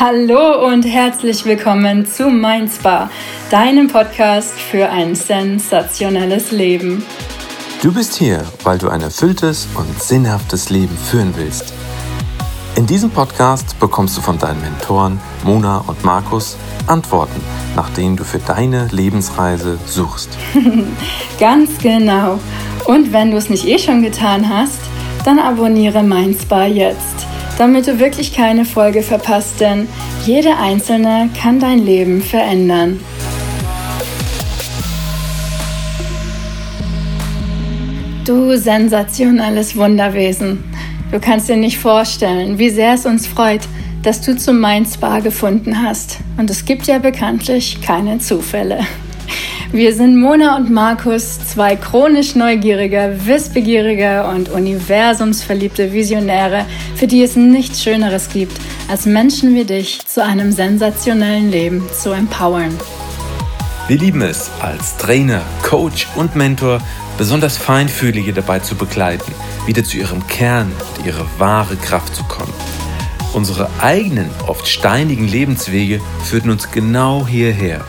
Hallo und herzlich willkommen zu Mein Spa, deinem Podcast für ein sensationelles Leben. Du bist hier, weil du ein erfülltes und sinnhaftes Leben führen willst. In diesem Podcast bekommst du von deinen Mentoren Mona und Markus Antworten, nach denen du für deine Lebensreise suchst. Ganz genau. Und wenn du es nicht eh schon getan hast, dann abonniere Mein Spa jetzt damit du wirklich keine Folge verpasst, denn jede einzelne kann dein Leben verändern. Du sensationelles Wunderwesen. Du kannst dir nicht vorstellen, wie sehr es uns freut, dass du zum Mind Spa gefunden hast. Und es gibt ja bekanntlich keine Zufälle. Wir sind Mona und Markus, zwei chronisch neugierige, wissbegierige und universumsverliebte Visionäre, für die es nichts Schöneres gibt, als Menschen wie dich zu einem sensationellen Leben zu empowern. Wir lieben es, als Trainer, Coach und Mentor besonders Feinfühlige dabei zu begleiten, wieder zu ihrem Kern und ihre wahre Kraft zu kommen. Unsere eigenen, oft steinigen Lebenswege führten uns genau hierher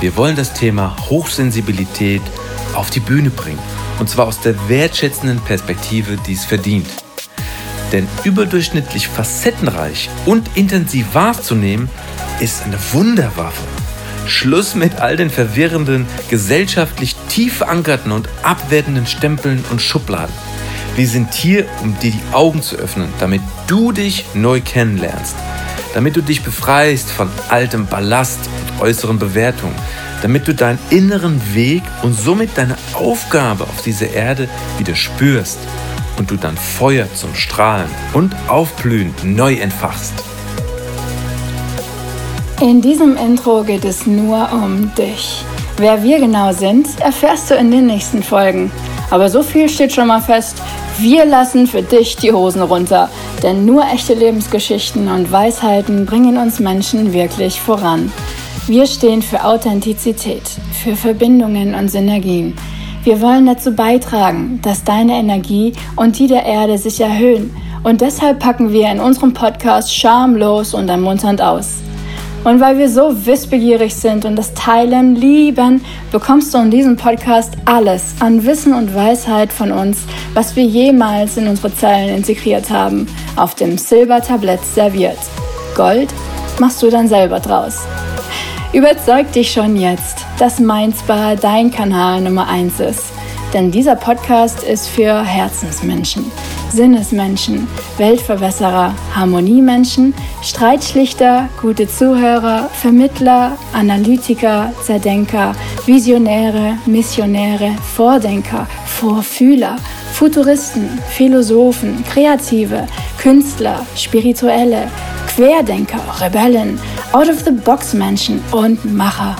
wir wollen das Thema Hochsensibilität auf die Bühne bringen. Und zwar aus der wertschätzenden Perspektive, die es verdient. Denn überdurchschnittlich facettenreich und intensiv wahrzunehmen, ist eine Wunderwaffe. Schluss mit all den verwirrenden, gesellschaftlich tief verankerten und abwertenden Stempeln und Schubladen. Wir sind hier, um dir die Augen zu öffnen, damit du dich neu kennenlernst. Damit du dich befreist von altem Ballast äußeren Bewertungen, damit du deinen inneren Weg und somit deine Aufgabe auf dieser Erde wieder spürst und du dann Feuer zum Strahlen und Aufblühen neu entfachst. In diesem Intro geht es nur um dich. Wer wir genau sind, erfährst du in den nächsten Folgen. Aber so viel steht schon mal fest. Wir lassen für dich die Hosen runter, denn nur echte Lebensgeschichten und Weisheiten bringen uns Menschen wirklich voran. Wir stehen für Authentizität, für Verbindungen und Synergien. Wir wollen dazu beitragen, dass deine Energie und die der Erde sich erhöhen. Und deshalb packen wir in unserem Podcast schamlos und ermunternd aus. Und weil wir so wissbegierig sind und das Teilen lieben, bekommst du in diesem Podcast alles an Wissen und Weisheit von uns, was wir jemals in unsere Zellen integriert haben, auf dem Silbertablett serviert. Gold machst du dann selber draus. Überzeug dich schon jetzt, dass Mindspa dein Kanal Nummer 1 ist. Denn dieser Podcast ist für Herzensmenschen, Sinnesmenschen, Weltverwässerer, Harmoniemenschen, Streitschlichter, gute Zuhörer, Vermittler, Analytiker, Zerdenker, Visionäre, Missionäre, Vordenker, Vorfühler, Futuristen, Philosophen, Kreative, Künstler, Spirituelle, Querdenker, Rebellen, Out-of-the-Box-Menschen und Macher.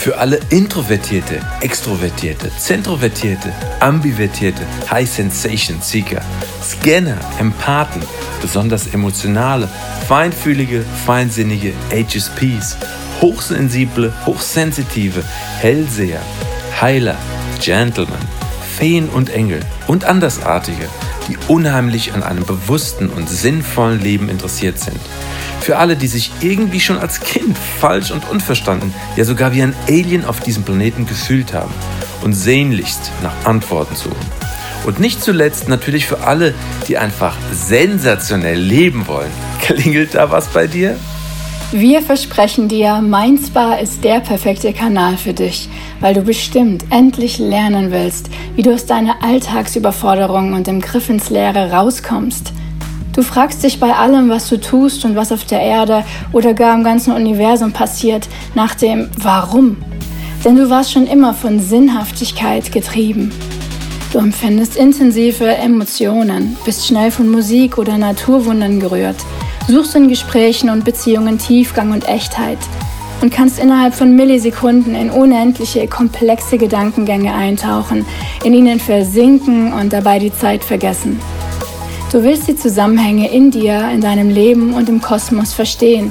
Für alle Introvertierte, Extrovertierte, Zentrovertierte, Ambivertierte, High Sensation Seeker, Scanner, Empathen, besonders emotionale, feinfühlige, feinsinnige HSPs, hochsensible, hochsensitive, Hellseher, Heiler, Gentlemen, Feen und Engel und Andersartige die unheimlich an einem bewussten und sinnvollen Leben interessiert sind. Für alle, die sich irgendwie schon als Kind falsch und unverstanden, ja sogar wie ein Alien auf diesem Planeten gefühlt haben und sehnlichst nach Antworten suchen. Und nicht zuletzt natürlich für alle, die einfach sensationell leben wollen. Klingelt da was bei dir? Wir versprechen dir, Mindspa ist der perfekte Kanal für dich, weil du bestimmt endlich lernen willst, wie du aus deiner Alltagsüberforderung und dem Griff ins Leere rauskommst. Du fragst dich bei allem, was du tust und was auf der Erde oder gar im ganzen Universum passiert, nach dem Warum. Denn du warst schon immer von Sinnhaftigkeit getrieben. Du empfindest intensive Emotionen, bist schnell von Musik oder Naturwundern gerührt suchst in Gesprächen und Beziehungen Tiefgang und Echtheit und kannst innerhalb von Millisekunden in unendliche, komplexe Gedankengänge eintauchen, in ihnen versinken und dabei die Zeit vergessen. Du willst die Zusammenhänge in dir, in deinem Leben und im Kosmos verstehen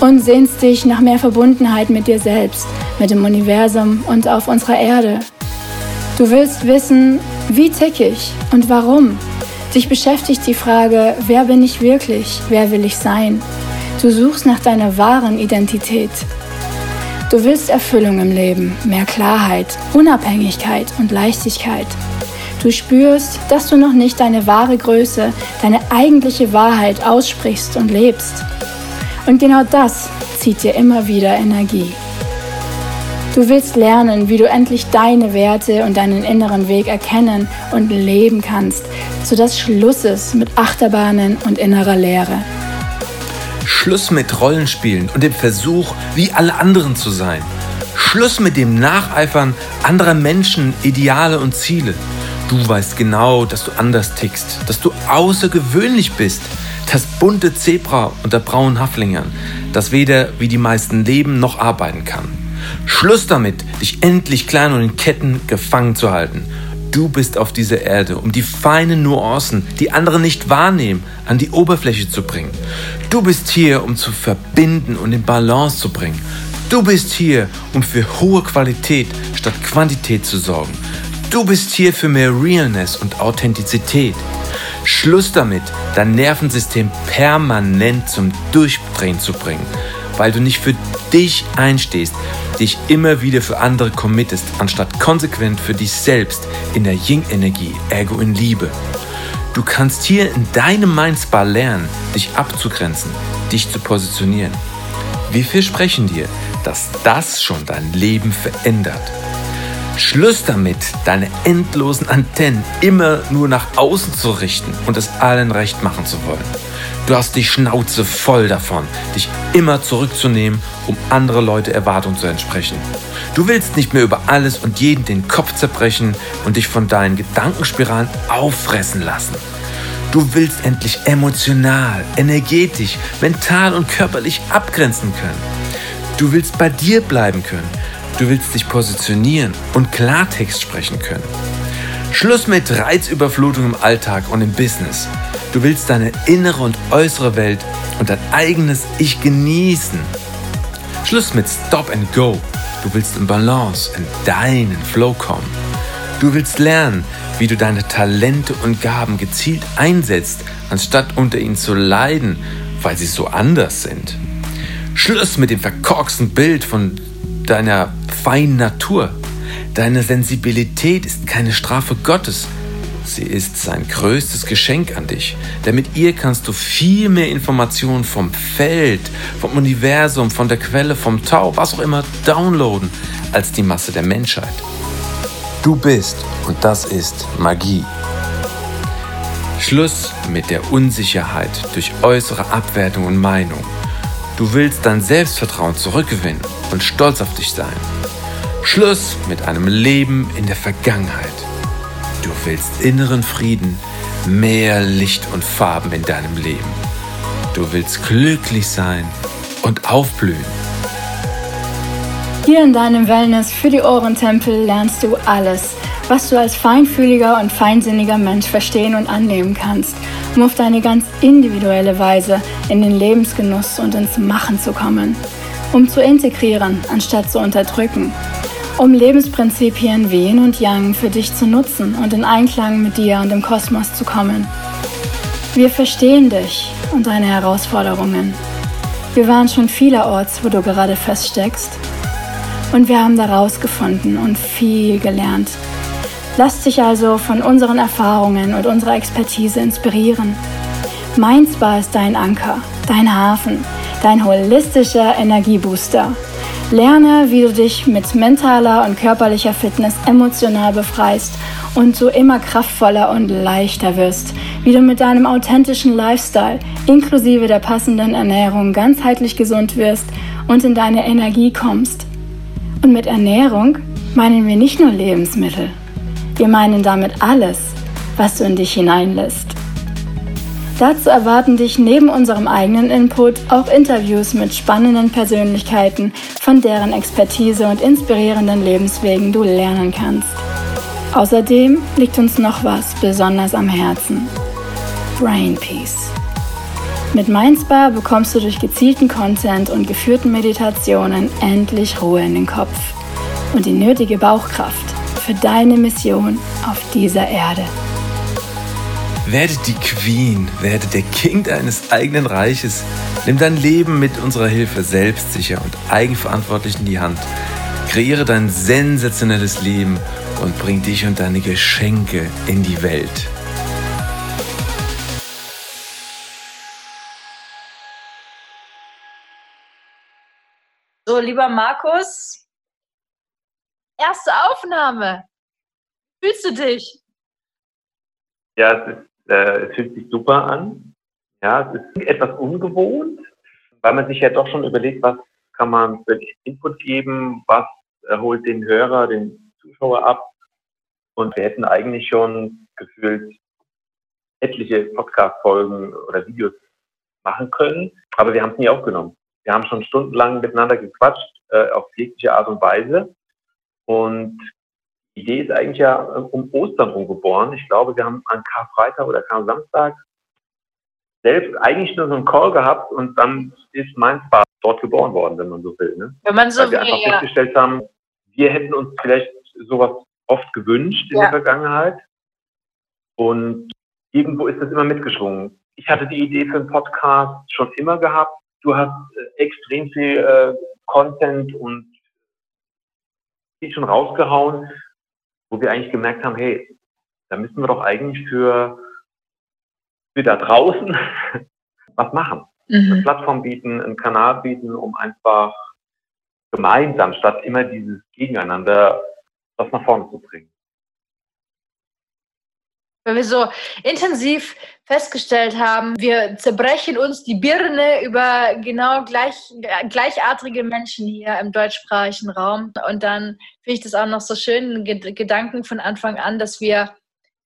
und sehnst dich nach mehr Verbundenheit mit dir selbst, mit dem Universum und auf unserer Erde. Du willst wissen, wie tick ich und warum Dich beschäftigt die Frage, wer bin ich wirklich? Wer will ich sein? Du suchst nach deiner wahren Identität. Du willst Erfüllung im Leben, mehr Klarheit, Unabhängigkeit und Leichtigkeit. Du spürst, dass du noch nicht deine wahre Größe, deine eigentliche Wahrheit aussprichst und lebst. Und genau das zieht dir immer wieder Energie. Du willst lernen, wie du endlich deine Werte und deinen inneren Weg erkennen und leben kannst, sodass Schluss ist mit Achterbahnen und innerer Leere. Schluss mit Rollenspielen und dem Versuch, wie alle anderen zu sein. Schluss mit dem Nacheifern anderer Menschen, Ideale und Ziele. Du weißt genau, dass du anders tickst, dass du außergewöhnlich bist. Das bunte Zebra unter braunen Haflingern, das weder wie die meisten leben noch arbeiten kann. Schluss damit, dich endlich klein und in Ketten gefangen zu halten. Du bist auf dieser Erde, um die feinen Nuancen, die andere nicht wahrnehmen, an die Oberfläche zu bringen. Du bist hier, um zu verbinden und in Balance zu bringen. Du bist hier, um für hohe Qualität statt Quantität zu sorgen. Du bist hier für mehr Realness und Authentizität. Schluss damit, dein Nervensystem permanent zum Durchdrehen zu bringen, weil du nicht für dich einstehst, dich immer wieder für andere committest, anstatt konsequent für dich selbst in der Yin-Energie, Ego in Liebe. Du kannst hier in deinem Mindspa lernen, dich abzugrenzen, dich zu positionieren. Wir versprechen dir, dass das schon dein Leben verändert. Schluss damit, deine endlosen Antennen immer nur nach außen zu richten und es allen recht machen zu wollen. Du hast die Schnauze voll davon, dich immer zurückzunehmen, um andere Leute Erwartungen zu entsprechen. Du willst nicht mehr über alles und jeden den Kopf zerbrechen und dich von deinen Gedankenspiralen auffressen lassen. Du willst endlich emotional, energetisch, mental und körperlich abgrenzen können. Du willst bei dir bleiben können Du willst dich positionieren und Klartext sprechen können. Schluss mit Reizüberflutung im Alltag und im Business. Du willst deine innere und äußere Welt und dein eigenes Ich genießen. Schluss mit Stop and Go. Du willst in Balance, in deinen Flow kommen. Du willst lernen, wie du deine Talente und Gaben gezielt einsetzt, anstatt unter ihnen zu leiden, weil sie so anders sind. Schluss mit dem verkorksten Bild von deiner feinen Natur. Deine Sensibilität ist keine Strafe Gottes. Sie ist sein größtes Geschenk an dich. Denn mit ihr kannst du viel mehr Informationen vom Feld, vom Universum, von der Quelle, vom Tau, was auch immer downloaden, als die Masse der Menschheit. Du bist, und das ist Magie. Schluss mit der Unsicherheit durch äußere Abwertung und Meinung. Du willst dein Selbstvertrauen zurückgewinnen und stolz auf dich sein. Schluss mit einem Leben in der Vergangenheit. Du willst inneren Frieden, mehr Licht und Farben in deinem Leben. Du willst glücklich sein und aufblühen. Hier in deinem Wellness für die Ohrentempel lernst du alles, was du als feinfühliger und feinsinniger Mensch verstehen und annehmen kannst – um auf deine ganz individuelle Weise in den Lebensgenuss und ins Machen zu kommen, um zu integrieren anstatt zu unterdrücken, um Lebensprinzipien wie Yin und Yang für dich zu nutzen und in Einklang mit dir und dem Kosmos zu kommen. Wir verstehen dich und deine Herausforderungen. Wir waren schon vielerorts, wo du gerade feststeckst. Und wir haben da rausgefunden und viel gelernt Lass dich also von unseren Erfahrungen und unserer Expertise inspirieren. Mindspa ist dein Anker, dein Hafen, dein holistischer Energiebooster. Lerne, wie du dich mit mentaler und körperlicher Fitness emotional befreist und so immer kraftvoller und leichter wirst, wie du mit deinem authentischen Lifestyle inklusive der passenden Ernährung ganzheitlich gesund wirst und in deine Energie kommst. Und mit Ernährung meinen wir nicht nur Lebensmittel. Wir meinen damit alles, was du in dich hineinlässt. Dazu erwarten dich neben unserem eigenen Input auch Interviews mit spannenden Persönlichkeiten, von deren Expertise und inspirierenden Lebenswegen du lernen kannst. Außerdem liegt uns noch was besonders am Herzen. Brain Peace. Mit Mindspa bekommst du durch gezielten Content und geführten Meditationen endlich Ruhe in den Kopf und die nötige Bauchkraft für deine Mission auf dieser Erde. Werde die Queen, werde der King deines eigenen Reiches. Nimm dein Leben mit unserer Hilfe selbstsicher und eigenverantwortlich in die Hand. Kreiere dein sensationelles Leben und bring dich und deine Geschenke in die Welt. So, lieber Markus, erste Aufnahme. Fühlst du dich? Ja, es, ist, äh, es fühlt sich super an. Ja, es ist etwas ungewohnt, weil man sich ja doch schon überlegt, was kann man für Input geben, was holt den Hörer, den Zuschauer ab. Und wir hätten eigentlich schon gefühlt etliche Podcast-Folgen oder Videos machen können, aber wir haben es nie aufgenommen. Wir haben schon stundenlang miteinander gequatscht, äh, auf jegliche Art und Weise. Und die Idee ist eigentlich ja um Ostern umgeboren. Ich glaube, wir haben an Karfreitag oder Kar-Samstag selbst eigentlich nur so einen Call gehabt und dann ist mein Spaß dort geboren worden, wenn man so will. Ne? Wenn man so Weil wir will, einfach ja. festgestellt haben, wir hätten uns vielleicht sowas oft gewünscht in Ja. der Vergangenheit. Und irgendwo ist das immer mitgeschwungen. Ich hatte die Idee für einen Podcast schon immer gehabt. Du hast äh, extrem viel äh, Content und viel schon rausgehauen, wo wir eigentlich gemerkt haben, hey, da müssen wir doch eigentlich für, für da draußen was machen eine Mhm. Plattform bieten, einen Kanal bieten, um einfach gemeinsam statt immer dieses Gegeneinander was nach vorne zu bringen. Weil wir so intensiv festgestellt haben, wir zerbrechen uns die Birne über genau gleich, gleichartige Menschen hier im deutschsprachigen Raum. Und dann finde ich das auch noch so schön, Ged- Gedanken von Anfang an, dass wir,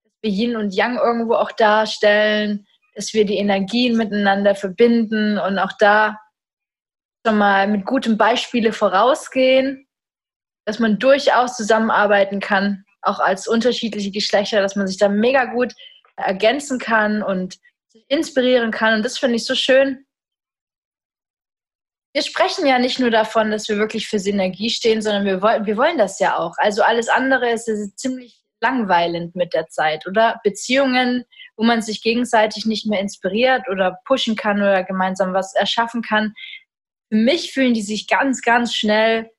dass wir Yin und Yang irgendwo auch darstellen, dass wir die Energien miteinander verbinden und auch da schon mal mit gutem Beispiele vorausgehen, dass man durchaus zusammenarbeiten kann, auch als unterschiedliche Geschlechter, dass man sich da mega gut ergänzen kann und sich inspirieren kann. Und das finde ich so schön. Wir sprechen ja nicht nur davon, dass wir wirklich für Synergie stehen, sondern wir wollen, wir wollen das ja auch. Also alles andere ist, ist ziemlich langweilend mit der Zeit, oder? Beziehungen, wo man sich gegenseitig nicht mehr inspiriert oder pushen kann oder gemeinsam was erschaffen kann. Für mich fühlen die sich ganz, ganz schnell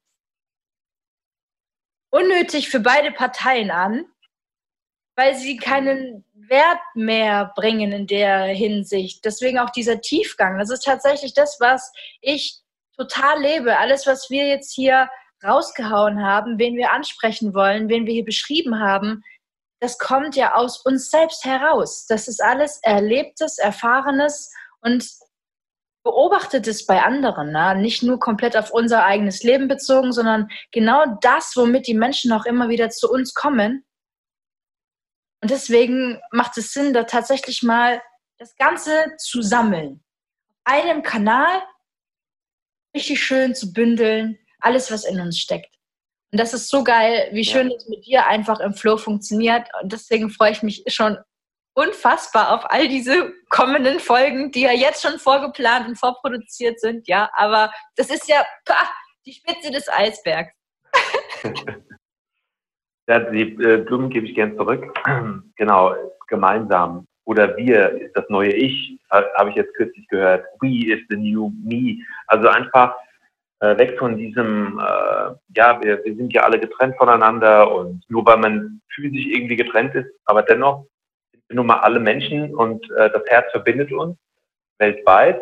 unnötig für beide Parteien an, weil sie keinen Wert mehr bringen in der Hinsicht. Deswegen auch dieser Tiefgang. Das ist tatsächlich das, was ich total lebe. Alles, was wir jetzt hier rausgehauen haben, wen wir ansprechen wollen, wen wir hier beschrieben haben, das kommt ja aus uns selbst heraus. Das ist alles Erlebtes, Erfahrenes und Beobachtetes bei anderen. Ne? Nicht nur komplett auf unser eigenes Leben bezogen, sondern genau das, womit die Menschen auch immer wieder zu uns kommen. Und deswegen macht es Sinn, da tatsächlich mal das Ganze zu sammeln. Auf einem Kanal richtig schön zu bündeln, alles, was in uns steckt. Und das ist so geil, wie schön das mit dir einfach im Flow funktioniert. Und deswegen freue ich mich schon unfassbar auf all diese kommenden Folgen, die ja jetzt schon vorgeplant und vorproduziert sind. Ja, aber das ist ja pah, die Spitze des Eisbergs. Ja, die äh, Blumen gebe ich gern zurück. genau, gemeinsam. Oder wir ist das neue Ich, ha- habe ich jetzt kürzlich gehört. We is the new me. Also einfach äh, weg von diesem, äh, ja, wir, wir sind ja alle getrennt voneinander und nur weil man physisch irgendwie getrennt ist, aber dennoch sind nun mal alle Menschen und äh, das Herz verbindet uns weltweit.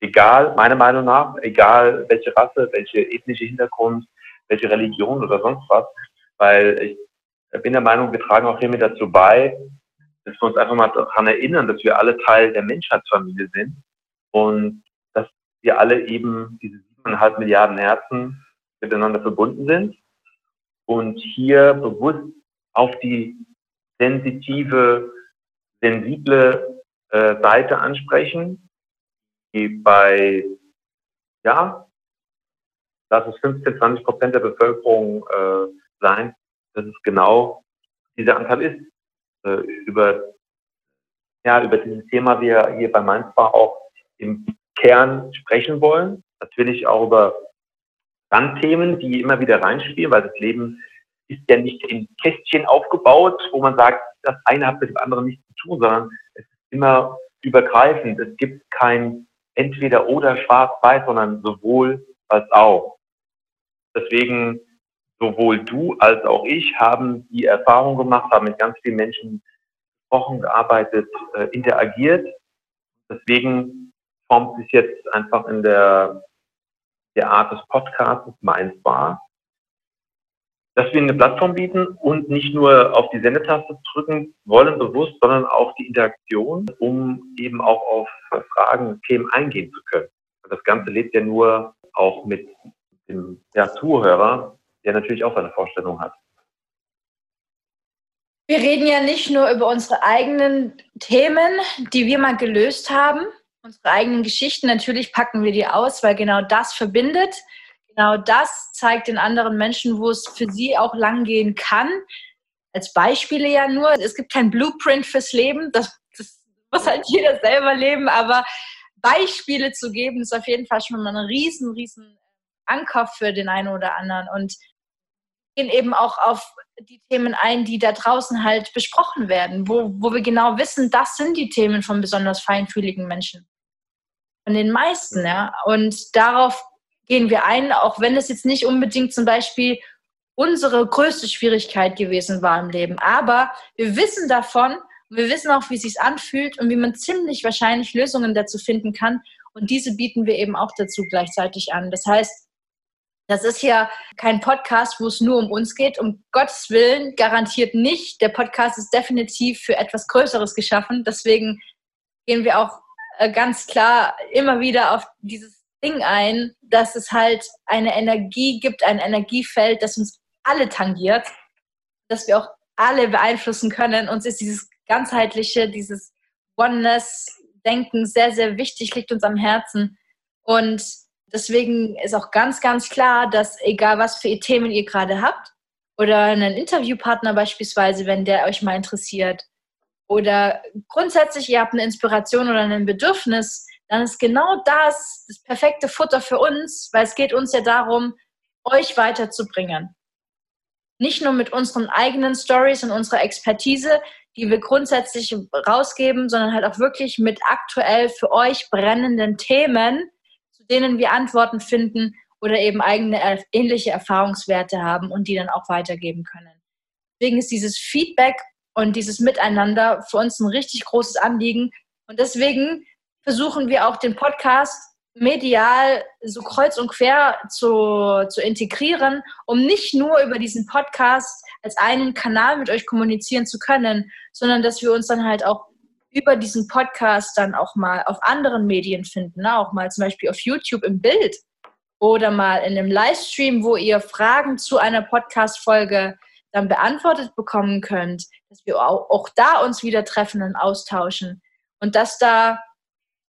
Egal, meiner Meinung nach, egal welche Rasse, welche ethnische Hintergrund, welche Religion oder sonst was, weil ich bin der Meinung, wir tragen auch hiermit dazu bei, dass wir uns einfach mal daran erinnern, dass wir alle Teil der Menschheitsfamilie sind und dass wir alle eben diese siebeneinhalb Milliarden Herzen miteinander verbunden sind und hier bewusst auf die sensitive, sensible äh, Seite ansprechen, die bei, ja, lass es 15, 20 Prozent der Bevölkerung äh, sein, dass es genau dieser Anteil ist. Äh, über, ja, über dieses Thema wir hier bei Mainzbach auch im Kern sprechen wollen. Natürlich auch über Randthemen, die immer wieder reinspielen, weil das Leben ist ja nicht in Kästchen aufgebaut, wo man sagt, das eine hat mit dem anderen nichts zu tun, sondern es ist immer übergreifend. Es gibt kein entweder oder schwarz-weiß, sondern sowohl als auch. Deswegen sowohl du als auch ich haben die Erfahrung gemacht, haben mit ganz vielen Menschen gesprochen, gearbeitet, äh, interagiert. Deswegen formt sich jetzt einfach in der, der Art des Podcasts meins war, dass wir eine Plattform bieten und nicht nur auf die Sendetaste drücken wollen bewusst, sondern auch die Interaktion, um eben auch auf Fragen, Themen eingehen zu können. Das Ganze lebt ja nur auch mit dem ja, Zuhörer, der natürlich auch seine Vorstellung hat. Wir reden ja nicht nur über unsere eigenen Themen, die wir mal gelöst haben, unsere eigenen Geschichten. Natürlich packen wir die aus, weil genau das verbindet. Genau das zeigt den anderen Menschen, wo es für sie auch lang gehen kann. Als Beispiele ja nur. Es gibt kein Blueprint fürs Leben. Das, das muss halt jeder selber leben. Aber Beispiele zu geben, ist auf jeden Fall schon mal ein riesen, riesen Anker für den einen oder anderen. Und gehen eben auch auf die Themen ein, die da draußen halt besprochen werden, wo, wo wir genau wissen, das sind die Themen von besonders feinfühligen Menschen. Von den meisten, ja. Und darauf gehen wir ein, auch wenn es jetzt nicht unbedingt zum Beispiel unsere größte Schwierigkeit gewesen war im Leben. Aber wir wissen davon wir wissen auch, wie es sich anfühlt und wie man ziemlich wahrscheinlich Lösungen dazu finden kann. Und diese bieten wir eben auch dazu gleichzeitig an. Das heißt, das ist ja kein Podcast, wo es nur um uns geht. Um Gottes Willen garantiert nicht. Der Podcast ist definitiv für etwas Größeres geschaffen. Deswegen gehen wir auch äh, ganz klar immer wieder auf dieses Ding ein, dass es halt eine Energie gibt, ein Energiefeld, das uns alle tangiert, dass wir auch alle beeinflussen können. Uns ist dieses ganzheitliche, dieses Oneness-Denken sehr, sehr wichtig, liegt uns am Herzen. Und Deswegen ist auch ganz, ganz klar, dass egal was für Themen ihr gerade habt oder einen Interviewpartner beispielsweise, wenn der euch mal interessiert oder grundsätzlich ihr habt eine Inspiration oder ein Bedürfnis, dann ist genau das das perfekte Futter für uns, weil es geht uns ja darum, euch weiterzubringen. Nicht nur mit unseren eigenen Stories und unserer Expertise, die wir grundsätzlich rausgeben, sondern halt auch wirklich mit aktuell für euch brennenden Themen, denen wir Antworten finden oder eben eigene ähnliche Erfahrungswerte haben und die dann auch weitergeben können. Deswegen ist dieses Feedback und dieses Miteinander für uns ein richtig großes Anliegen. Und deswegen versuchen wir auch den Podcast medial so kreuz und quer zu, zu integrieren, um nicht nur über diesen Podcast als einen Kanal mit euch kommunizieren zu können, sondern dass wir uns dann halt auch über diesen Podcast dann auch mal auf anderen Medien finden, ne? auch mal zum Beispiel auf YouTube im Bild oder mal in einem Livestream, wo ihr Fragen zu einer Podcast-Folge dann beantwortet bekommen könnt, dass wir auch, auch da uns wieder treffen und austauschen und dass da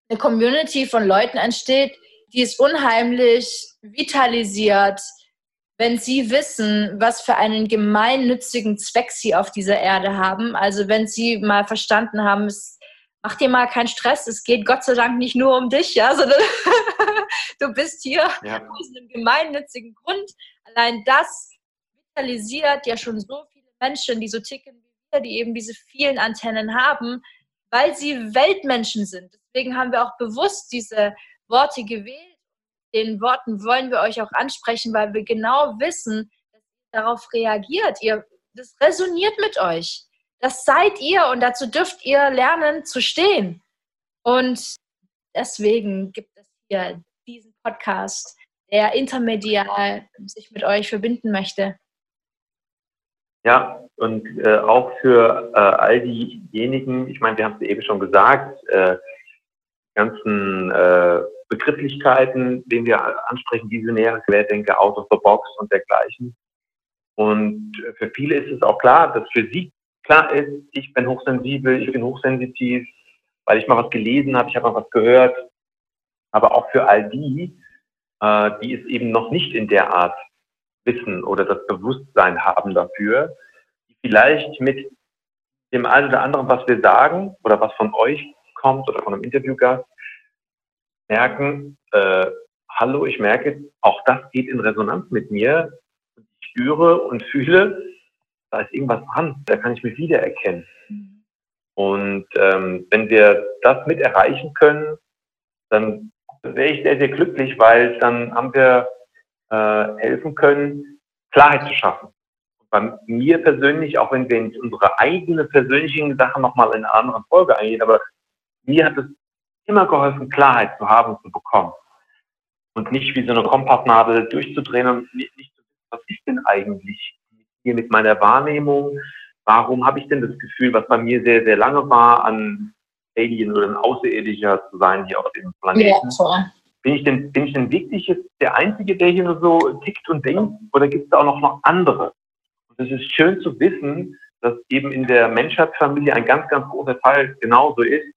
eine Community von Leuten entsteht, die es unheimlich vitalisiert, wenn sie wissen, was für einen gemeinnützigen Zweck sie auf dieser Erde haben. Also wenn sie mal verstanden haben, es mach dir mal keinen Stress, es geht Gott sei Dank nicht nur um dich, ja, sondern du bist hier ja. aus einem gemeinnützigen Grund. Allein das vitalisiert ja schon so viele Menschen, die so ticken wie wir, die eben diese vielen Antennen haben, weil sie Weltmenschen sind. Deswegen haben wir auch bewusst diese Worte gewählt den Worten wollen wir euch auch ansprechen, weil wir genau wissen, dass ihr darauf reagiert. Ihr, das resoniert mit euch. Das seid ihr und dazu dürft ihr lernen zu stehen. Und deswegen gibt es hier diesen Podcast, der intermedial sich mit euch verbinden möchte. Ja, und äh, auch für äh, all diejenigen, ich meine, wir haben es eben schon gesagt, äh, ganzen äh, Begrifflichkeiten, den wir ansprechen, visionäre Querdenker, out of the box und dergleichen. Und für viele ist es auch klar, dass für sie klar ist, ich bin hochsensibel, ich bin hochsensitiv, weil ich mal was gelesen habe, ich habe mal was gehört. Aber auch für all die, äh, die es eben noch nicht in der Art wissen oder das Bewusstsein haben dafür, die vielleicht mit dem einen oder anderen, was wir sagen oder was von euch kommt oder von einem Interviewgast, merken, äh, hallo, ich merke, auch das geht in Resonanz mit mir. Ich spüre und fühle, da ist irgendwas dran, da kann ich mich wiedererkennen. Und ähm, wenn wir das mit erreichen können, dann wäre ich sehr, sehr glücklich, weil dann haben wir äh, helfen können, Klarheit zu schaffen. Bei mir persönlich, auch wenn wir in unsere eigene persönlichen Sachen nochmal in einer anderen Folge eingehen, aber mir hat es immer geholfen, Klarheit zu haben und zu bekommen. Und nicht wie so eine Kompassnadel durchzudrehen und nicht, nicht zu wissen, was ist denn eigentlich hier mit meiner Wahrnehmung? Warum habe ich denn das Gefühl, was bei mir sehr, sehr lange war, an Alien oder ein Außerirdischer zu sein hier auf dem Planeten? Ja, bin ich denn, bin ich denn wirklich jetzt der Einzige, der hier nur so tickt und denkt? Oder gibt es da auch noch, noch andere? Und es ist schön zu wissen, dass eben in der Menschheitsfamilie ein ganz, ganz großer Teil genauso ist,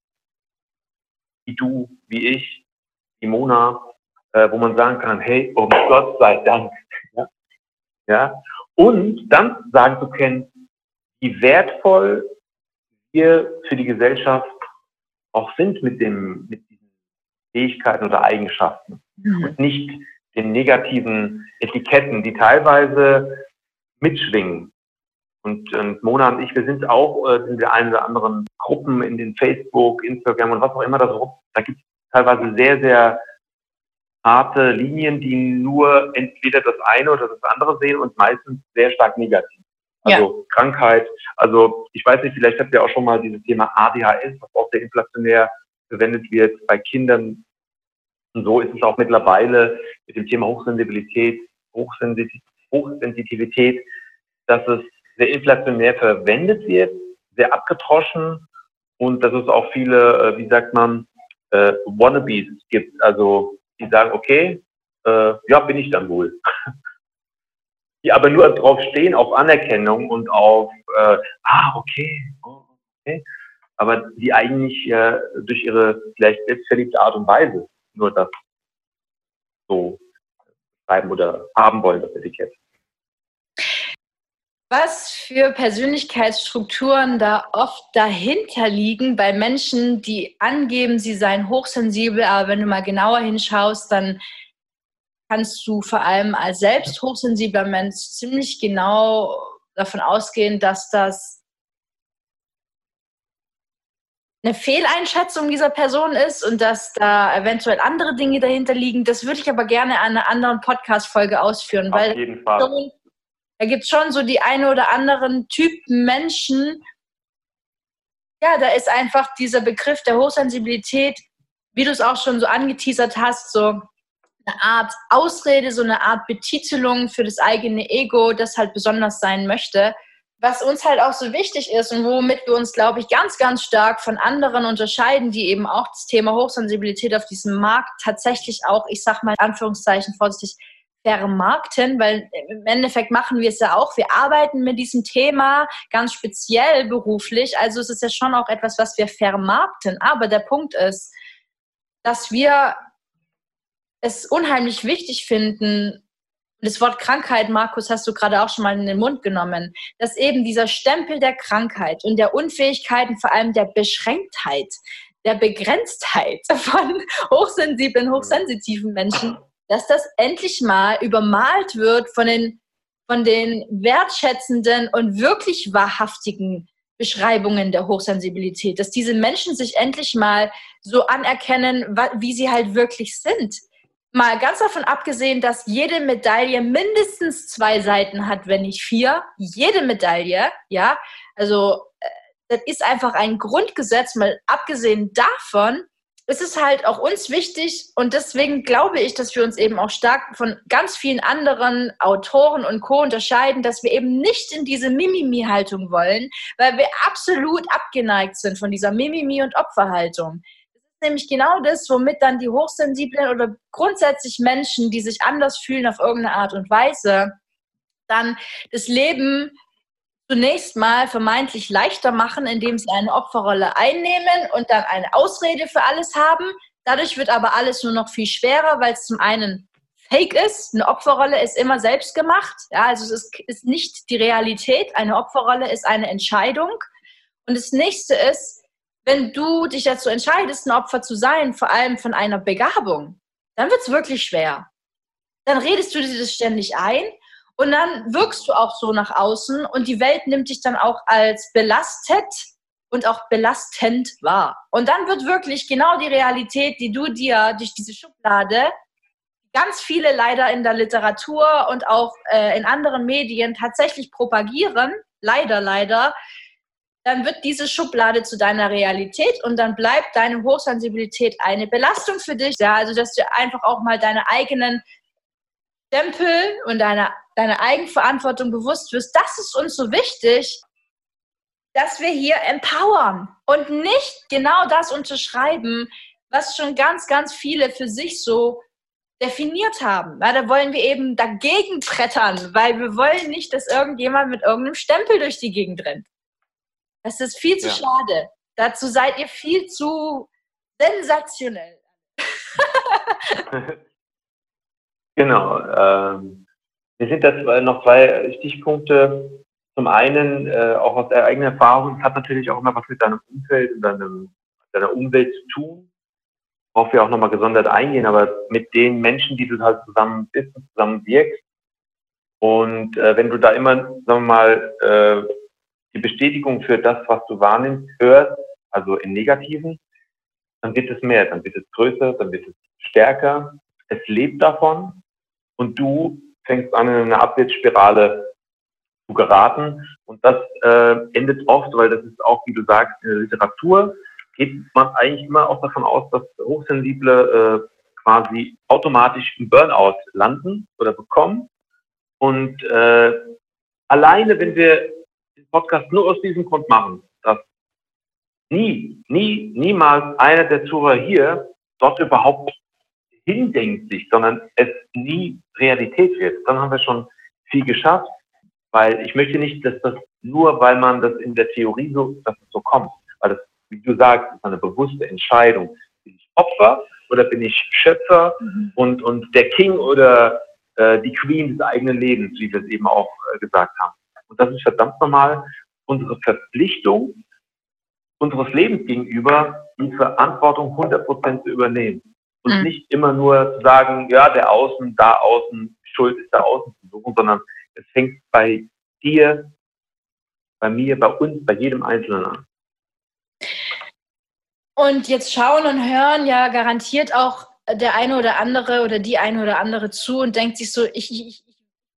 wie du, wie ich, wie Mona, äh, wo man sagen kann, hey, oh Gott sei Dank. Ja? ja? Und dann sagen zu können, wie wertvoll wir für die Gesellschaft auch sind mit, dem, mit Fähigkeiten oder Eigenschaften mhm. und nicht den negativen Etiketten, die teilweise mitschwingen. Und, und Mona und ich, wir sind auch äh, in der einen oder anderen Gruppen in den Facebook, Instagram und was auch immer da so. Da gibt es teilweise sehr, sehr harte Linien, die nur entweder das eine oder das andere sehen und meistens sehr stark negativ. Also ja. Krankheit. Also ich weiß nicht, vielleicht habt ihr auch schon mal dieses Thema ADHS, was auch sehr inflationär verwendet wird bei Kindern. Und so ist es auch mittlerweile mit dem Thema Hochsensibilität, Hochsensitivität, dass es sehr inflationär verwendet wird, sehr abgetroschen und dass es auch viele, äh, wie sagt man, äh, Wannabes gibt. Also die sagen, okay, äh, ja, bin ich dann wohl. die aber nur drauf stehen, auf Anerkennung und auf, äh, ah, okay, oh, okay, aber die eigentlich äh, durch ihre vielleicht selbstverliebte Art und Weise nur das so schreiben oder haben wollen, das Etikett. Was für Persönlichkeitsstrukturen da oft dahinter liegen bei Menschen, die angeben, sie seien hochsensibel, aber wenn du mal genauer hinschaust, dann kannst du vor allem als selbst hochsensibler Mensch ziemlich genau davon ausgehen, dass das eine Fehleinschätzung dieser Person ist und dass da eventuell andere Dinge dahinter liegen. Das würde ich aber gerne an einer anderen Podcast-Folge ausführen, Auf weil jeden Fall. Schon, da gibt es schon so die eine oder anderen Typen Menschen. Ja, da ist einfach dieser Begriff der Hochsensibilität, wie du es auch schon so angeteasert hast, so eine Art Ausrede, so eine Art Betitelung für das eigene Ego, das halt besonders sein möchte. Was uns halt auch so wichtig ist und womit wir uns, glaube ich, ganz, ganz stark von anderen unterscheiden, die eben auch das Thema Hochsensibilität auf diesem Markt tatsächlich auch, ich sag mal in Anführungszeichen vorsichtig, vermarkten, weil im Endeffekt machen wir es ja auch. Wir arbeiten mit diesem Thema ganz speziell beruflich. Also es ist ja schon auch etwas, was wir vermarkten. Aber der Punkt ist, dass wir es unheimlich wichtig finden, das Wort Krankheit, Markus, hast du gerade auch schon mal in den Mund genommen, dass eben dieser Stempel der Krankheit und der Unfähigkeit und vor allem der Beschränktheit, der Begrenztheit von hochsensiblen, hochsensitiven Menschen, dass das endlich mal übermalt wird von den, von den wertschätzenden und wirklich wahrhaftigen Beschreibungen der Hochsensibilität, dass diese Menschen sich endlich mal so anerkennen, wie sie halt wirklich sind Mal ganz davon abgesehen, dass jede Medaille mindestens zwei Seiten hat, wenn nicht vier. Jede Medaille, ja. Also äh, das ist einfach ein Grundgesetz. Mal abgesehen davon ist es halt auch uns wichtig und deswegen glaube ich, dass wir uns eben auch stark von ganz vielen anderen Autoren und Co. unterscheiden, dass wir eben nicht in diese Mimimi-Haltung wollen, weil wir absolut abgeneigt sind von dieser Mimimi- und Opferhaltung nämlich genau das, womit dann die Hochsensiblen oder grundsätzlich Menschen, die sich anders fühlen auf irgendeine Art und Weise, dann das Leben zunächst mal vermeintlich leichter machen, indem sie eine Opferrolle einnehmen und dann eine Ausrede für alles haben. Dadurch wird aber alles nur noch viel schwerer, weil es zum einen fake ist. Eine Opferrolle ist immer selbst gemacht. Ja, also es ist, ist nicht die Realität. Eine Opferrolle ist eine Entscheidung. Und das nächste ist, wenn du dich dazu entscheidest, ein Opfer zu sein, vor allem von einer Begabung, dann wird es wirklich schwer. Dann redest du dir das ständig ein Und dann wirkst du auch so nach außen und die Welt nimmt dich dann auch als belastet und auch belastend wahr. Und dann wird wirklich genau die Realität, die du dir durch diese Schublade, ganz viele leider in der Literatur und auch äh, in anderen Medien tatsächlich propagieren, leider, leider, dann wird diese Schublade zu deiner Realität und dann bleibt deine Hochsensibilität eine Belastung für dich. Ja, also dass du einfach auch mal deine eigenen Stempel und deine, deine Eigenverantwortung bewusst wirst. Das ist uns so wichtig, dass wir hier empowern und nicht genau das unterschreiben, was schon ganz, ganz viele für sich so definiert haben. Ja, da wollen wir eben dagegen brettern, weil wir wollen nicht, dass irgendjemand mit irgendeinem Stempel durch die Gegend rennt. Das ist viel zu ja. schade. Dazu seid ihr viel zu sensationell. genau. Ähm, mir sind das noch zwei Stichpunkte. Zum einen, äh, auch aus der eigenen Erfahrung, es hat natürlich auch immer was mit deinem Umfeld und deinem, deiner Umwelt zu tun. Worauf wir auch nochmal gesondert eingehen, aber mit den Menschen, die du halt zusammen bist und zusammen wirkst. Und äh, wenn du da immer, sagen wir mal, äh, die Bestätigung für das, was du wahrnimmst, hörst, also im Negativen, dann wird es mehr, dann wird es größer, dann wird es stärker. Es lebt davon und du fängst an, in eine Abwärtsspirale zu geraten. Und das äh, endet oft, weil das ist auch, wie du sagst, in der Literatur geht man eigentlich immer auch davon aus, dass Hochsensible äh, quasi automatisch im Burnout landen oder bekommen. Und äh, alleine, wenn wir Podcast nur aus diesem Grund machen, dass nie, nie, niemals einer der Zuhörer hier dort überhaupt hindenkt sich, sondern es nie Realität wird. Dann haben wir schon viel geschafft, weil ich möchte nicht, dass das nur, weil man das in der Theorie so, dass es so kommt, weil das, wie du sagst, ist eine bewusste Entscheidung. Bin ich Opfer oder bin ich Schöpfer mhm. und, und der King oder äh, die Queen des eigenen Lebens, wie wir es eben auch äh, gesagt haben. Und das ist verdammt normal unsere Verpflichtung unseres Lebens gegenüber, die Verantwortung 100% zu übernehmen. Und mhm. nicht immer nur zu sagen, ja, der Außen, da außen, Schuld ist da außen zu suchen, sondern es fängt bei dir, bei mir, bei uns, bei jedem Einzelnen an. Und jetzt schauen und hören ja garantiert auch der eine oder andere oder die eine oder andere zu und denkt sich so, ich, ich,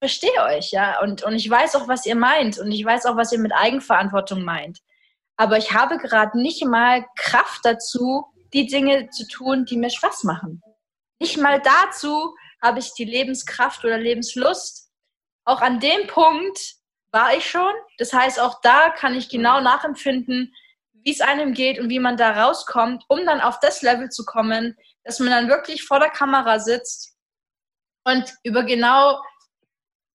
verstehe euch, ja, und, und ich weiß auch, was ihr meint und ich weiß auch, was ihr mit Eigenverantwortung meint. Aber ich habe gerade nicht mal Kraft dazu, die Dinge zu tun, die mir Spaß machen. Nicht mal dazu habe ich die Lebenskraft oder Lebenslust. Auch an dem Punkt war ich schon. Das heißt, auch da kann ich genau nachempfinden, wie es einem geht und wie man da rauskommt, um dann auf das Level zu kommen, dass man dann wirklich vor der Kamera sitzt und über genau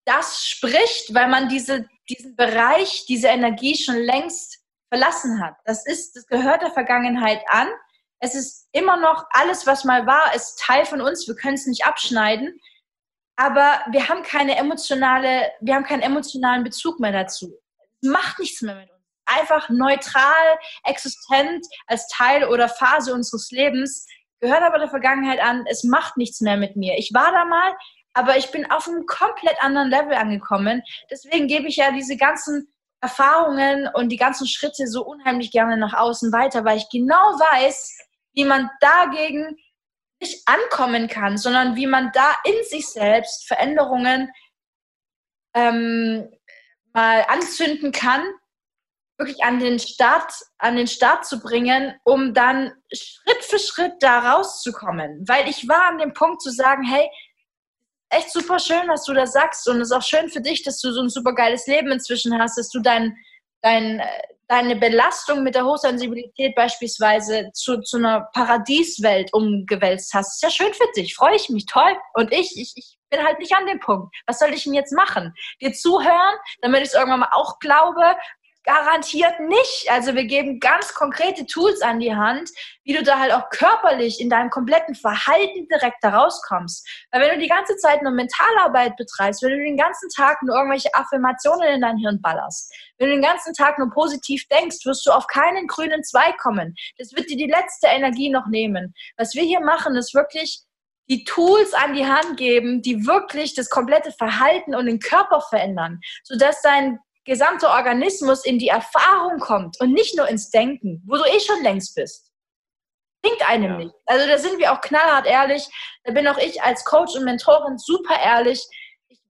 das spricht, weil man diese, diesen Bereich, diese Energie schon längst verlassen hat. Das ist, das gehört der Vergangenheit an. Es ist immer noch alles, was mal war, ist Teil von uns. Wir können es nicht abschneiden. Aber wir haben keine emotionale, wir haben keinen emotionalen Bezug mehr dazu. Es macht nichts mehr mit uns. Einfach neutral, existent als Teil oder Phase unseres Lebens, gehört aber der Vergangenheit an. Es macht nichts mehr mit mir. Ich war da mal, aber ich bin auf einem komplett anderen Level angekommen. Deswegen gebe ich ja diese ganzen Erfahrungen und die ganzen Schritte so unheimlich gerne nach außen weiter, weil ich genau weiß, wie man dagegen nicht ankommen kann, sondern wie man da in sich selbst Veränderungen ähm, mal anzünden kann, wirklich an den Start, an den Start zu bringen, um dann Schritt für Schritt da rauszukommen. Weil ich war an dem Punkt zu sagen, hey, echt super schön, was du da sagst. Und es ist auch schön für dich, dass du so ein super geiles Leben inzwischen hast, dass du dein, dein, deine Belastung mit der Hochsensibilität beispielsweise zu, zu einer Paradieswelt umgewälzt hast. Ist ja schön für dich, freue ich mich, toll. Und ich, ich, ich bin halt nicht an dem Punkt. Was soll ich denn jetzt machen? Dir zuhören, damit ich es irgendwann mal auch glaube, Garantiert nicht. Also wir geben ganz konkrete Tools an die Hand, wie du da halt auch körperlich in deinem kompletten Verhalten direkt da rauskommst. Weil wenn du die ganze Zeit nur Mentalarbeit betreibst, wenn du den ganzen Tag nur irgendwelche Affirmationen in dein Hirn ballerst, wenn du den ganzen Tag nur positiv denkst, wirst du auf keinen grünen Zweig kommen. Das wird dir die letzte Energie noch nehmen. Was wir hier machen, ist wirklich die Tools an die Hand geben, die wirklich das komplette Verhalten und den Körper verändern, sodass dein gesamter Organismus in die Erfahrung kommt und nicht nur ins Denken, wo du eh schon längst bist. Bringt einem ja. nicht. Also da sind wir auch knallhart ehrlich. Da bin auch ich als Coach und Mentorin super ehrlich. Ich,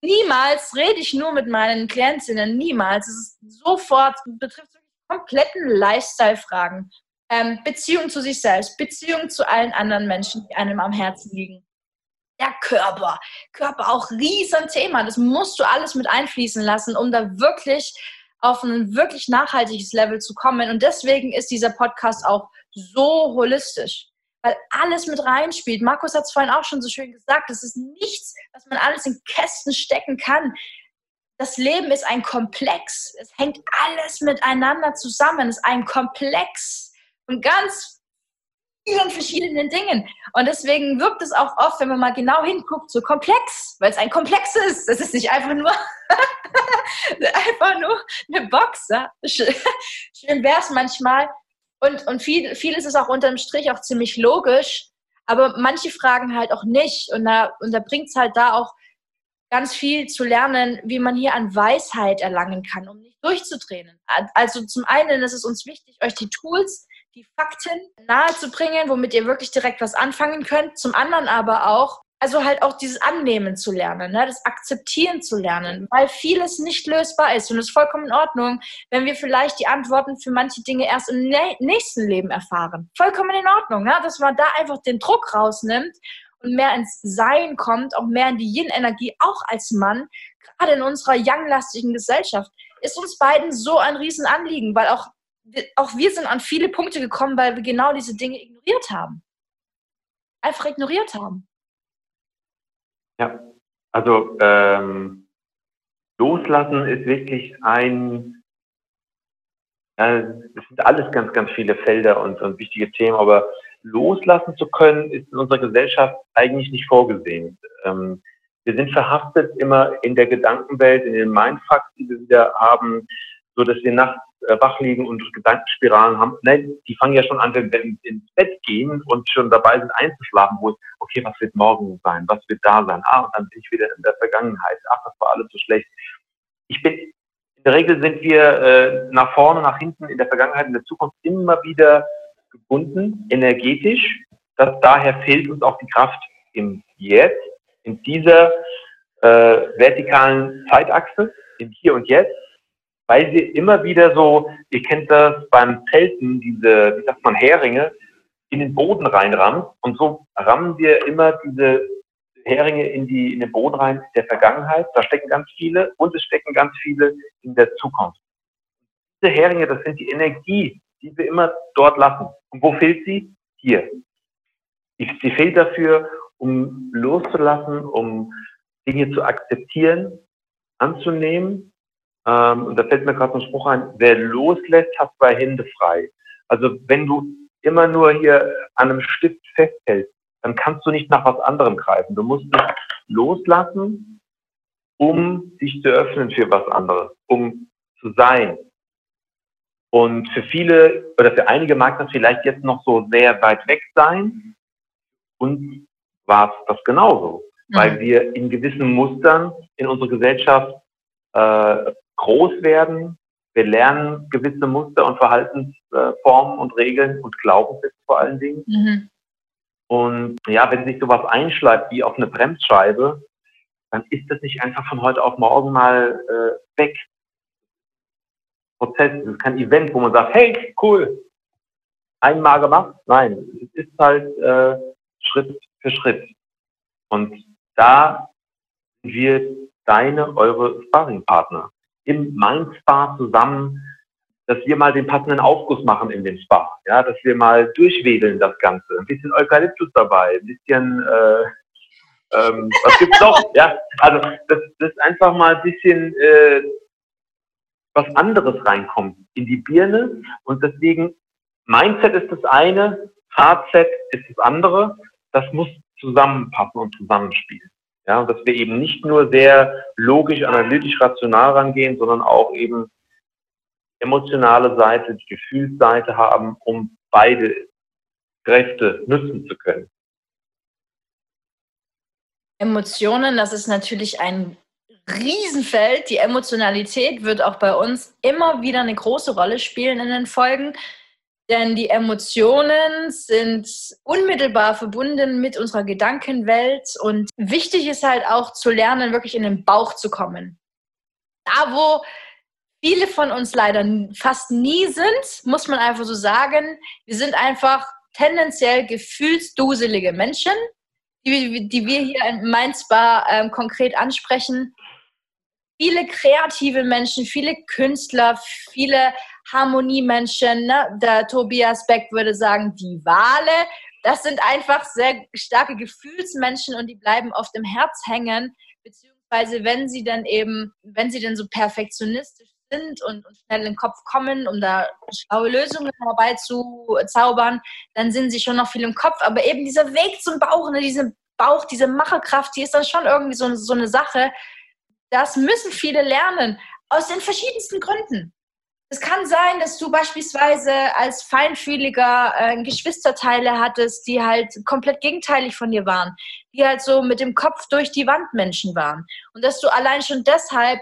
niemals rede ich nur mit meinen Klientinnen, niemals. Es ist sofort, betrifft kompletten Lifestyle-Fragen. Ähm, Beziehung zu sich selbst, Beziehung zu allen anderen Menschen, die einem am Herzen liegen. Der Körper. Körper auch riesen Thema. Das musst du alles mit einfließen lassen, um da wirklich auf ein wirklich nachhaltiges Level zu kommen. Und deswegen ist dieser Podcast auch so holistisch, weil alles mit reinspielt. Markus hat es vorhin auch schon so schön gesagt, es ist nichts, was man alles in Kästen stecken kann. Das Leben ist ein Komplex. Es hängt alles miteinander zusammen. Es ist ein Komplex und ganz vielen verschiedenen Dingen. Und deswegen wirkt es auch oft, wenn man mal genau hinguckt, so komplex, weil es ein Komplex ist. Es ist nicht einfach nur, einfach nur eine Box. Ja? Schön wäre es manchmal. Und, und viel, vieles ist auch unterm Strich auch ziemlich logisch, aber manche Fragen halt auch nicht. Und da, und da bringt es halt da auch ganz viel zu lernen, wie man hier an Weisheit erlangen kann, um nicht durchzudrehen. Also zum einen ist es uns wichtig, euch die Tools die Fakten nahezubringen, womit ihr wirklich direkt was anfangen könnt. Zum anderen aber auch, also halt auch dieses Annehmen zu lernen, ne? das Akzeptieren zu lernen, weil vieles nicht lösbar ist und es ist vollkommen in Ordnung, wenn wir vielleicht die Antworten für manche Dinge erst im nächsten Leben erfahren. Vollkommen in Ordnung, ne? dass man da einfach den Druck rausnimmt und mehr ins Sein kommt, auch mehr in die Yin-Energie, auch als Mann, gerade in unserer young-lastigen Gesellschaft, ist uns beiden so ein Riesenanliegen, weil auch auch wir sind an viele Punkte gekommen, weil wir genau diese Dinge ignoriert haben. Einfach ignoriert haben. Ja, also ähm, loslassen ist wirklich ein, ja, es sind alles ganz, ganz viele Felder und, und wichtige Themen, aber loslassen zu können, ist in unserer Gesellschaft eigentlich nicht vorgesehen. Ähm, wir sind verhaftet immer in der Gedankenwelt, in den Mindfucks, die wir wieder haben, so dass wir nachts äh, wach liegen und Gedankenspiralen haben. Nein, die fangen ja schon an, wenn wir ins Bett gehen und schon dabei sind einzuschlafen, wo es, okay, was wird morgen sein? Was wird da sein? Ah, und dann bin ich wieder in der Vergangenheit. Ach, das war alles so schlecht. Ich bin, in der Regel sind wir äh, nach vorne, nach hinten, in der Vergangenheit, in der Zukunft immer wieder gebunden, energetisch. Das, daher fehlt uns auch die Kraft im Jetzt, in dieser äh, vertikalen Zeitachse, im Hier und Jetzt weil wir immer wieder so, ihr kennt das beim Zelten, diese, wie sagt man, Heringe, in den Boden reinrammen. Und so rammen wir immer diese Heringe in, die, in den Boden rein der Vergangenheit. Da stecken ganz viele und es stecken ganz viele in der Zukunft. Diese Heringe, das sind die Energie, die wir immer dort lassen. Und wo fehlt sie? Hier. Sie fehlt dafür, um loszulassen, um Dinge zu akzeptieren, anzunehmen ähm, und da fällt mir gerade ein Spruch ein, wer loslässt, hat zwei Hände frei. Also wenn du immer nur hier an einem Stift festhältst, dann kannst du nicht nach was anderem greifen. Du musst es loslassen, um dich zu öffnen für was anderes, um zu sein. Und für viele oder für einige mag das vielleicht jetzt noch so sehr weit weg sein. Und war es das genauso, mhm. weil wir in gewissen Mustern in unserer Gesellschaft äh, groß werden. Wir lernen gewisse Muster und Verhaltensformen und Regeln und Glaubenssätze vor allen Dingen. Mhm. Und ja, wenn sich sowas einschleift wie auf eine Bremsscheibe, dann ist das nicht einfach von heute auf morgen mal äh, weg. Prozess, es ist kein Event, wo man sagt, hey, cool, einmal gemacht. Nein, es ist halt äh, Schritt für Schritt. Und da wird deine, eure Sparringpartner im Mind-Spa zusammen, dass wir mal den passenden Aufguss machen in den Spa, ja, dass wir mal durchwedeln das Ganze, ein bisschen Eukalyptus dabei, ein bisschen, äh, ähm, was gibt's noch? Ja, also dass, dass einfach mal ein bisschen äh, was anderes reinkommt in die Birne und deswegen Mindset ist das eine, Hardset ist das andere. Das muss zusammenpassen und zusammenspielen. Ja, und dass wir eben nicht nur sehr logisch, analytisch, rational rangehen, sondern auch eben emotionale Seite, die Gefühlsseite haben, um beide Kräfte nutzen zu können. Emotionen, das ist natürlich ein Riesenfeld. Die Emotionalität wird auch bei uns immer wieder eine große Rolle spielen in den Folgen. Denn die Emotionen sind unmittelbar verbunden mit unserer Gedankenwelt und wichtig ist halt auch zu lernen, wirklich in den Bauch zu kommen. Da, wo viele von uns leider fast nie sind, muss man einfach so sagen, wir sind einfach tendenziell gefühlsduselige Menschen, die, die wir hier in Mainz Bar ähm, konkret ansprechen. Viele kreative Menschen, viele Künstler, viele Harmoniemenschen. Ne? Der Tobias Beck würde sagen, die Wale. Das sind einfach sehr starke Gefühlsmenschen und die bleiben oft im Herz hängen, beziehungsweise wenn sie dann eben, wenn sie dann so perfektionistisch sind und, und schnell in den Kopf kommen, um da schlaue Lösungen herbeizuzaubern, dann sind sie schon noch viel im Kopf. Aber eben dieser Weg zum Bauch, ne, diese Bauch, diese Macherkraft, die ist dann schon irgendwie so, so eine Sache. Das müssen viele lernen, aus den verschiedensten Gründen. Es kann sein, dass du beispielsweise als Feinfühliger äh, Geschwisterteile hattest, die halt komplett gegenteilig von dir waren, die halt so mit dem Kopf durch die Wand Menschen waren. Und dass du allein schon deshalb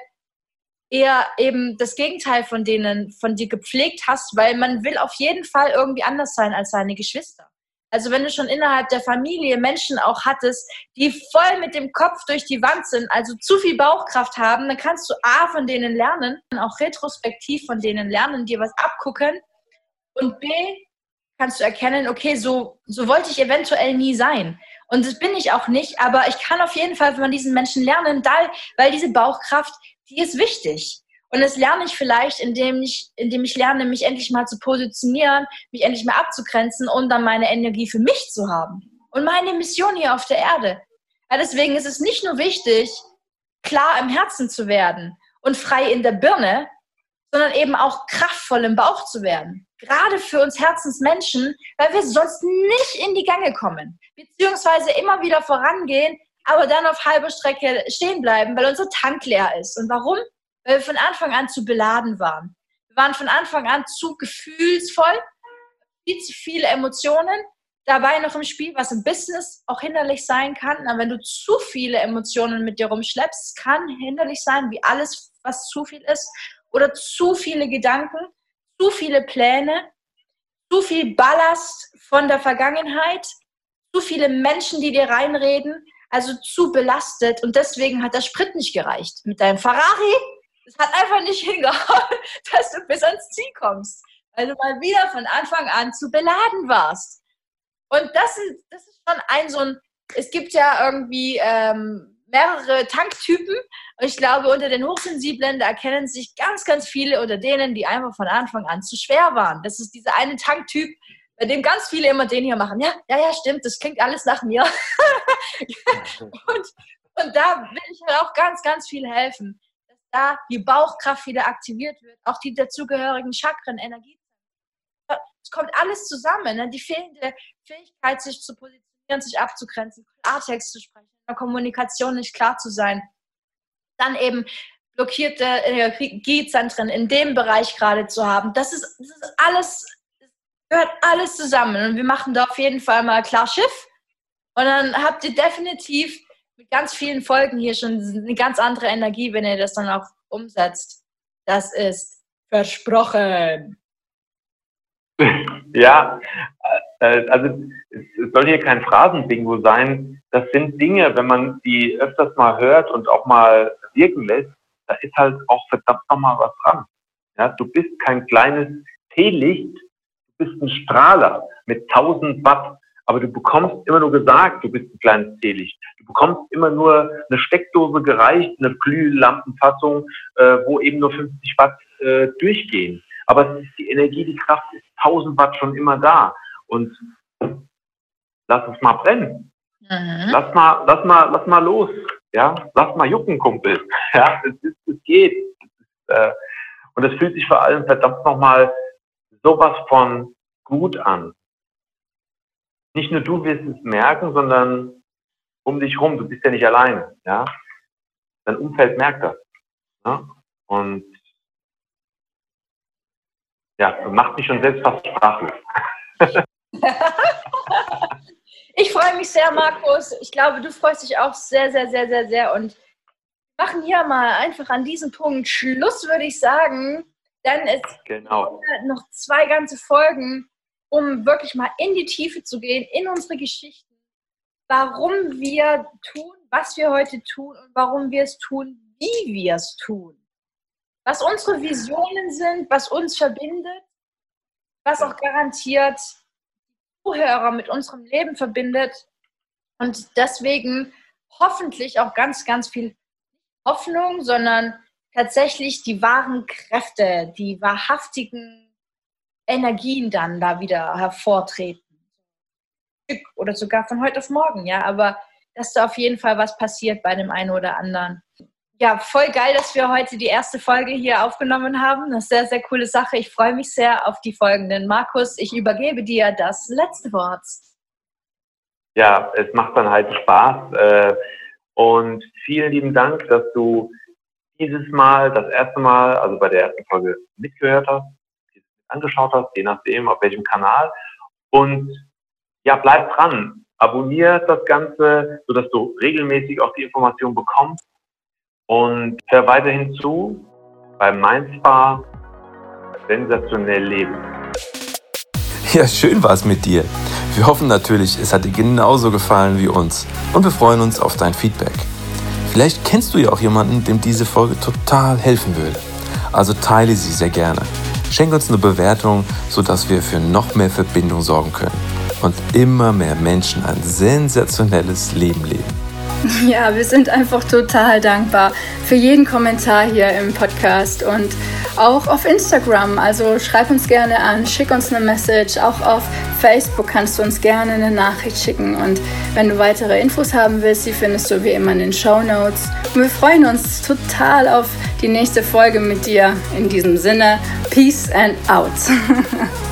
eher eben das Gegenteil von denen, von dir gepflegt hast, weil man will auf jeden Fall irgendwie anders sein als seine Geschwister. Also wenn du schon innerhalb der Familie Menschen auch hattest, die voll mit dem Kopf durch die Wand sind, also zu viel Bauchkraft haben, dann kannst du A von denen lernen, auch retrospektiv von denen lernen, dir was abgucken und B kannst du erkennen, okay, so, so wollte ich eventuell nie sein. Und das bin ich auch nicht, aber ich kann auf jeden Fall von diesen Menschen lernen, weil diese Bauchkraft, die ist wichtig. Und das lerne ich vielleicht, indem ich, indem ich lerne, mich endlich mal zu positionieren, mich endlich mal abzugrenzen und dann meine Energie für mich zu haben. Und meine Mission hier auf der Erde. Ja, deswegen ist es nicht nur wichtig, klar im Herzen zu werden und frei in der Birne, sondern eben auch kraftvoll im Bauch zu werden. Gerade für uns Herzensmenschen, weil wir sonst nicht in die Gange kommen, beziehungsweise immer wieder vorangehen, aber dann auf halber Strecke stehen bleiben, weil unser Tank leer ist. Und warum? Weil wir von Anfang an zu beladen waren. Wir waren von Anfang an zu gefühlsvoll, viel zu viele Emotionen, dabei noch im Spiel, was im Business auch hinderlich sein kann. Aber wenn du zu viele Emotionen mit dir rumschleppst, kann hinderlich sein, wie alles, was zu viel ist, oder zu viele Gedanken, zu viele Pläne, zu viel Ballast von der Vergangenheit, zu viele Menschen, die dir reinreden, also zu belastet und deswegen hat der Sprit nicht gereicht. Mit deinem Ferrari es hat einfach nicht hingehauen, dass du bis ans Ziel kommst, weil du mal wieder von Anfang an zu beladen warst. Und das ist, das ist schon ein so ein, es gibt ja irgendwie ähm, mehrere Tanktypen. Und ich glaube, unter den Hochsensiblen, da erkennen sich ganz, ganz viele unter denen, die einfach von Anfang an zu schwer waren. Das ist dieser eine Tanktyp, bei dem ganz viele immer den hier machen. Ja, ja, ja, stimmt, das klingt alles nach mir. und, und da will ich halt auch ganz, ganz viel helfen da die Bauchkraft wieder aktiviert wird, auch die dazugehörigen Chakren, Energie. Es kommt alles zusammen. Ne? Die fehlende Fähigkeit, sich zu positionieren, sich abzugrenzen, Klartext zu sprechen, in der Kommunikation nicht klar zu sein. Dann eben blockierte Energiezentren in dem Bereich gerade zu haben. Das ist, das ist alles, gehört alles zusammen. Und wir machen da auf jeden Fall mal klar Schiff. Und dann habt ihr definitiv mit ganz vielen Folgen hier schon eine ganz andere Energie, wenn ihr das dann auch umsetzt. Das ist versprochen. Ja, äh, also es soll hier kein Phrasendingo sein. Das sind Dinge, wenn man die öfters mal hört und auch mal wirken lässt, da ist halt auch verdammt nochmal was dran. Ja, du bist kein kleines Teelicht, du bist ein Strahler mit 1000 Watt aber du bekommst immer nur gesagt, du bist ein kleines Teelicht. Du bekommst immer nur eine Steckdose gereicht, eine Glühlampenfassung, äh, wo eben nur 50 Watt äh, durchgehen. Aber es ist die Energie, die Kraft ist 1000 Watt schon immer da. Und lass es mal brennen. Mhm. Lass mal, lass mal, lass mal los. Ja, lass mal jucken, Kumpel. Ja, es, ist, es geht. Es ist, äh, und es fühlt sich vor allem verdammt nochmal sowas von gut an nicht nur du wirst es merken, sondern um dich rum, du bist ja nicht alleine, ja. Dein Umfeld merkt das. Ja? Und ja, macht mich schon selbst fast sprachlos. ich freue mich sehr, Markus. Ich glaube, du freust dich auch sehr, sehr, sehr, sehr, sehr. Und machen hier mal einfach an diesem Punkt Schluss, würde ich sagen. Dann ist genau. noch zwei ganze Folgen, um wirklich mal in die Tiefe zu gehen, in unsere Geschichten, warum wir tun, was wir heute tun und warum wir es tun, wie wir es tun. Was unsere Visionen sind, was uns verbindet, was auch garantiert Zuhörer mit unserem Leben verbindet und deswegen hoffentlich auch ganz, ganz viel Hoffnung, sondern tatsächlich die wahren Kräfte, die wahrhaftigen Energien dann da wieder hervortreten. Oder sogar von heute auf morgen, ja, aber dass da auf jeden Fall was passiert bei dem einen oder anderen. Ja, voll geil, dass wir heute die erste Folge hier aufgenommen haben. Das ist eine sehr, sehr coole Sache. Ich freue mich sehr auf die folgenden. Markus, ich übergebe dir das letzte Wort. Ja, es macht dann halt Spaß. Äh, und vielen lieben Dank, dass du dieses Mal, das erste Mal, also bei der ersten Folge mitgehört hast, angeschaut hast, je nachdem, auf welchem Kanal. Und ja, bleib dran. Abonnier das Ganze, sodass du regelmäßig auch die Informationen bekommst. Und hör weiterhin zu beim Mindspa sensationell leben. Ja, schön war es mit dir. Wir hoffen natürlich, es hat dir genauso gefallen wie uns. Und wir freuen uns auf dein Feedback. Vielleicht kennst du ja auch jemanden, dem diese Folge total helfen würde. Also teile sie sehr gerne. Schenk uns eine Bewertung, sodass wir für noch mehr Verbindung sorgen können und immer mehr Menschen ein sensationelles Leben leben. Ja, wir sind einfach total dankbar für jeden Kommentar hier im Podcast und auch auf Instagram. Also schreib uns gerne an, schick uns eine Message. Auch auf Facebook kannst du uns gerne eine Nachricht schicken. Und wenn du weitere Infos haben willst, die findest du wie immer in den Show Notes. Und wir freuen uns total auf die nächste Folge mit dir. In diesem Sinne, Peace and out.